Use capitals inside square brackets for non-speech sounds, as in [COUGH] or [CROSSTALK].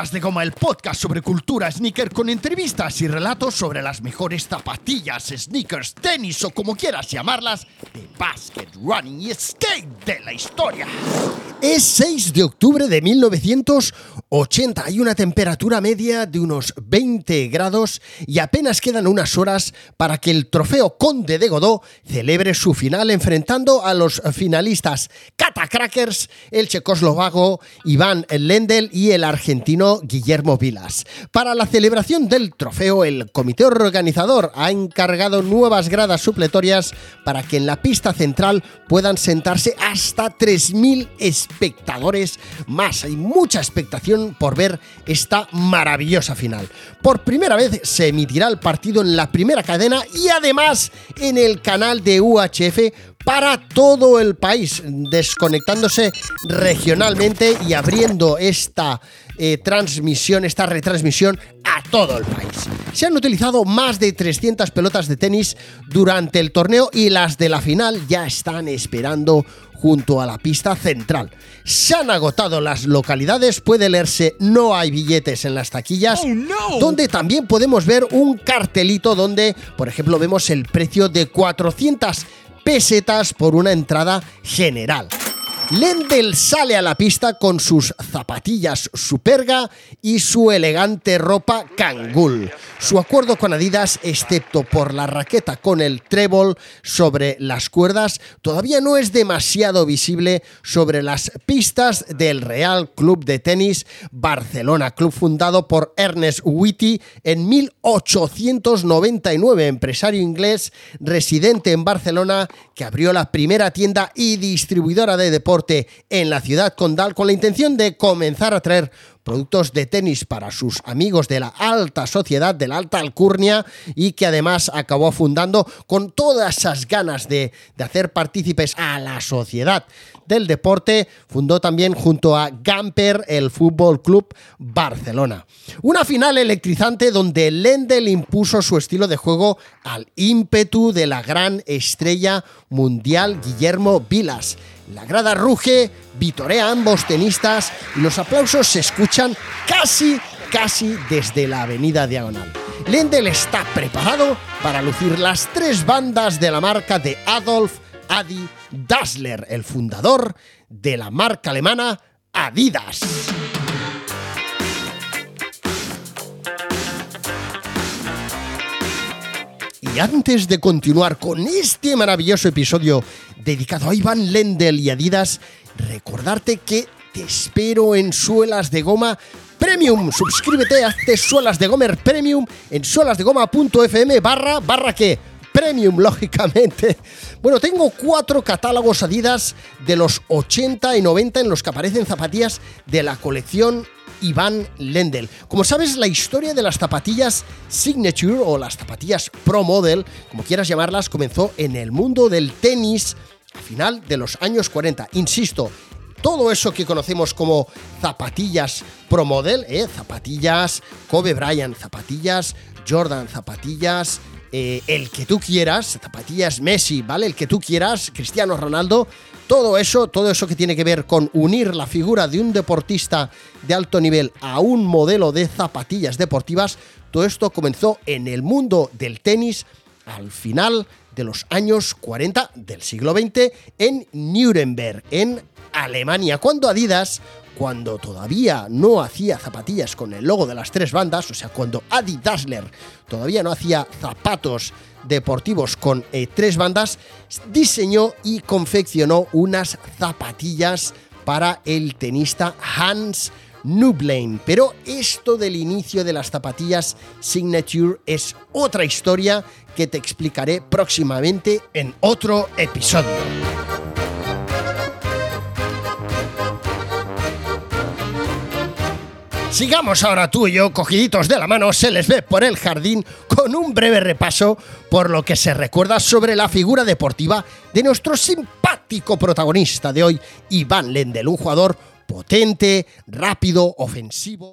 De Goma, el podcast sobre cultura sneaker con entrevistas y relatos sobre las mejores zapatillas, sneakers, tenis o como quieras llamarlas, de basket, running y skate de la historia. Es 6 de octubre de 1980, hay una temperatura media de unos 20 grados y apenas quedan unas horas para que el trofeo Conde de Godó celebre su final enfrentando a los finalistas Kata Crackers, el checoslovaco Iván Lendl y el argentino Guillermo Vilas. Para la celebración del trofeo, el comité organizador ha encargado nuevas gradas supletorias para que en la pista central puedan sentarse hasta 3.000 espectadores más. Hay mucha expectación por ver esta maravillosa final. Por primera vez se emitirá el partido en la primera cadena y además en el canal de UHF para todo el país, desconectándose regionalmente y abriendo esta eh, transmisión, esta retransmisión a todo el país. Se han utilizado más de 300 pelotas de tenis durante el torneo y las de la final ya están esperando junto a la pista central. Se han agotado las localidades, puede leerse no hay billetes en las taquillas, donde también podemos ver un cartelito donde, por ejemplo, vemos el precio de 400 pesetas por una entrada general. Lendl sale a la pista con sus zapatillas Superga y su elegante ropa Kangol. Su acuerdo con Adidas, excepto por la raqueta con el trébol sobre las cuerdas, todavía no es demasiado visible sobre las pistas del Real Club de Tenis Barcelona, club fundado por Ernest Whitty en 1899, empresario inglés residente en Barcelona que abrió la primera tienda y distribuidora de deportes en la ciudad condal con la intención de comenzar a traer productos de tenis para sus amigos de la alta sociedad, de la alta alcurnia, y que además acabó fundando con todas esas ganas de, hacer partícipes a la sociedad del deporte, fundó también junto a Gamper el Fútbol Club Barcelona. Una final electrizante donde Lendl impuso su estilo de juego al ímpetu de la gran estrella mundial Guillermo Vilas. La grada ruge, vitorea a ambos tenistas y los aplausos se escuchan casi, casi desde la avenida Diagonal. Lendl está preparado para lucir las tres bandas de la marca de Adolf Adi Dassler, el fundador de la marca alemana Adidas. Y antes de continuar con este maravilloso episodio dedicado a Iván Lendl y Adidas, recordarte que te espero en Suelas de Goma Premium. Suscríbete, hazte Suelas de Gomer Premium en suelasdegoma.fm barra barra que Premium, [LAUGHS] lógicamente. Bueno, tengo cuatro catálogos Adidas de los 80 y 90 en los que aparecen zapatillas de la colección Iván Lendl. Como sabes, la historia de las zapatillas Signature o las zapatillas Pro Model, como quieras llamarlas, comenzó en el mundo del tenis a final de los años 40. Insisto, todo eso que conocemos como zapatillas Pro Model, ¿eh? zapatillas Kobe Bryant, zapatillas Jordan, zapatillas eh, el que tú quieras, zapatillas Messi, ¿vale? El que tú quieras, Cristiano Ronaldo, todo eso, todo eso que tiene que ver con unir la figura de un deportista de alto nivel a un modelo de zapatillas deportivas, todo esto comenzó en el mundo del tenis al final de los años 40 del siglo XX en Nuremberg, en Alemania, cuando Adidas cuando todavía no hacía zapatillas con el logo de las tres bandas, o sea, cuando Adi Dassler todavía no hacía zapatos deportivos con eh, tres bandas, diseñó y confeccionó unas zapatillas para el tenista Hans Nublein. Pero esto del inicio de las zapatillas Signature es otra historia que te explicaré próximamente en otro episodio. Sigamos ahora tú y yo, cogiditos de la mano, se les ve por el jardín con un breve repaso por lo que se recuerda sobre la figura deportiva de nuestro simpático protagonista de hoy, Iván Lendl, un jugador potente, rápido, ofensivo.